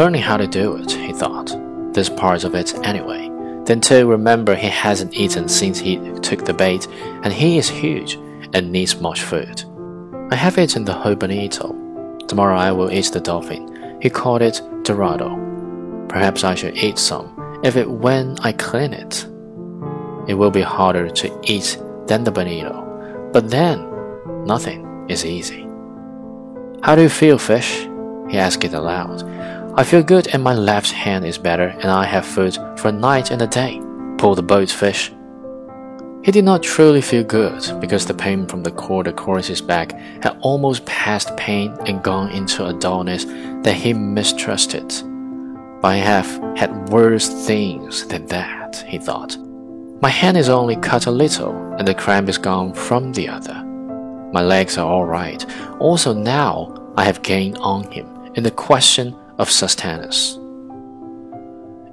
learning how to do it, he thought. This part of it anyway. Then to remember he hasn't eaten since he took the bait, and he is huge and needs much food. I have eaten the whole bonito. Tomorrow I will eat the dolphin. He called it dorado. Perhaps I should eat some, if it when I clean it. It will be harder to eat than the bonito, but then nothing is easy. How do you feel, fish? He asked it aloud. I feel good and my left hand is better and I have food for a night and a day. Pull the boat, fish. He did not truly feel good because the pain from the cord across his back had almost passed pain and gone into a dullness that he mistrusted. But I have had worse things than that, he thought. My hand is only cut a little and the cramp is gone from the other. My legs are all right. Also now I have gained on him in the question of sustenance.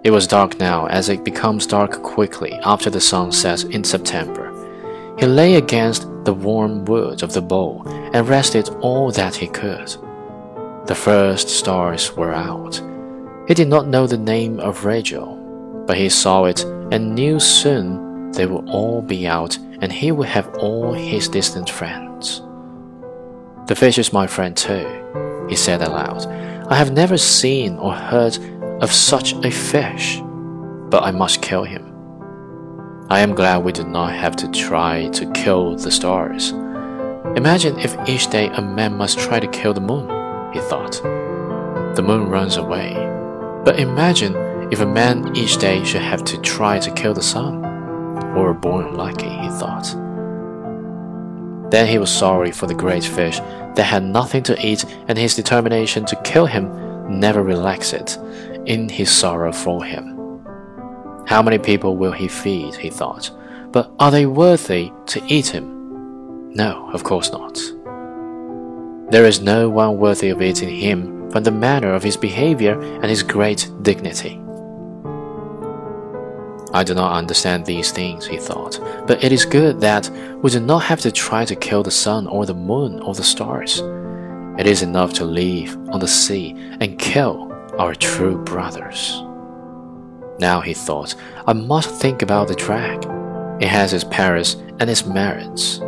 It was dark now, as it becomes dark quickly after the sun sets in September. He lay against the warm wood of the bowl and rested all that he could. The first stars were out. He did not know the name of Rigel, but he saw it and knew soon they would all be out and he would have all his distant friends. The fish is my friend too, he said aloud. I have never seen or heard of such a fish, but I must kill him. I am glad we did not have to try to kill the stars. Imagine if each day a man must try to kill the moon, he thought. The moon runs away. But imagine if a man each day should have to try to kill the sun. Or born lucky, he thought. Then he was sorry for the great fish that had nothing to eat, and his determination to kill him never relaxed in his sorrow for him. How many people will he feed? he thought. But are they worthy to eat him? No, of course not. There is no one worthy of eating him from the manner of his behavior and his great dignity. I do not understand these things, he thought, but it is good that we do not have to try to kill the sun or the moon or the stars. It is enough to live on the sea and kill our true brothers. Now he thought, I must think about the drag. It has its perils and its merits.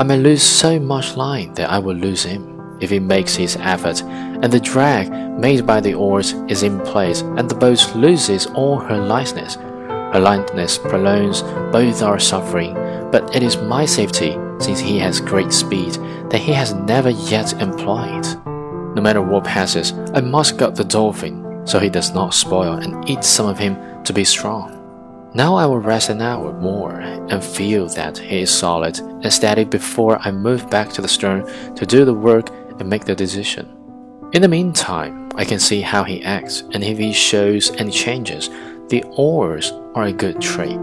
I may lose so much line that I will lose him if he makes his effort, and the drag made by the oars is in place, and the boat loses all her lightness. Her lightness prolongs both our suffering, but it is my safety, since he has great speed, that he has never yet employed. No matter what passes, I must guard the dolphin, so he does not spoil and eat some of him to be strong. Now I will rest an hour more and feel that he is solid and steady before I move back to the stern to do the work and make the decision. In the meantime, I can see how he acts, and if he shows any changes, the oars are a good trick,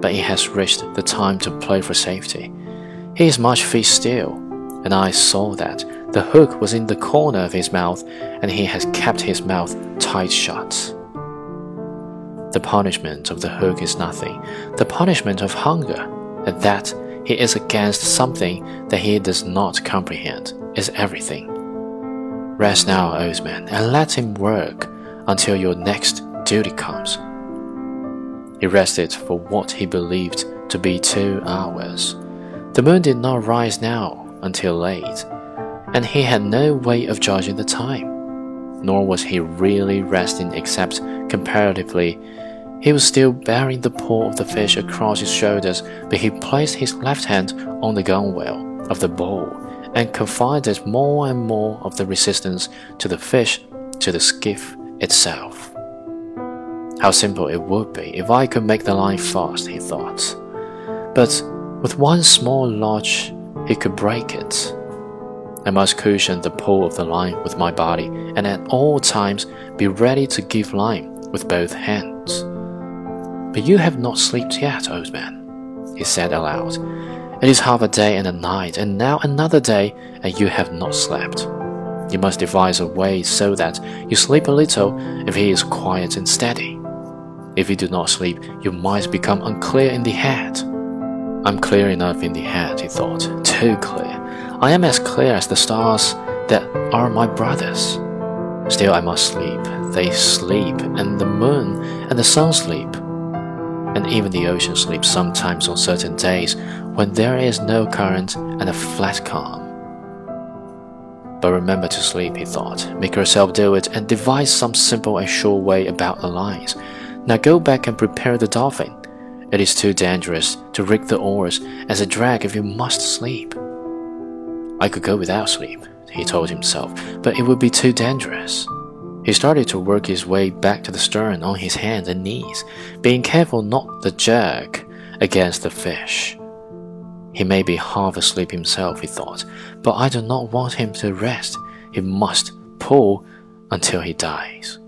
but he has reached the time to play for safety. He is much fit still, and I saw that the hook was in the corner of his mouth, and he has kept his mouth tight shut. The punishment of the hook is nothing, the punishment of hunger, and that he is against something that he does not comprehend is everything. Rest now, old man, and let him work until your next duty comes. He rested for what he believed to be two hours. The moon did not rise now until late, and he had no way of judging the time. Nor was he really resting except comparatively. He was still bearing the paw of the fish across his shoulders, but he placed his left hand on the gunwale of the bow and confided more and more of the resistance to the fish to the skiff itself. How simple it would be if I could make the line fast, he thought. But with one small notch, he could break it. I must cushion the pull of the line with my body and at all times be ready to give line with both hands. But you have not slept yet, old man, he said aloud. It is half a day and a night, and now another day, and you have not slept. You must devise a way so that you sleep a little if he is quiet and steady. If you do not sleep, your mind become unclear in the head. I'm clear enough in the head, he thought, too clear. I am as clear as the stars that are my brothers. Still, I must sleep. They sleep, and the moon and the sun sleep. And even the ocean sleeps sometimes on certain days when there is no current and a flat calm. But remember to sleep, he thought. Make yourself do it and devise some simple and sure way about the lines. Now go back and prepare the dolphin. It is too dangerous to rig the oars as a drag if you must sleep. I could go without sleep, he told himself, but it would be too dangerous. He started to work his way back to the stern on his hands and knees, being careful not to jerk against the fish. He may be half asleep himself, he thought, but I do not want him to rest. He must pull until he dies.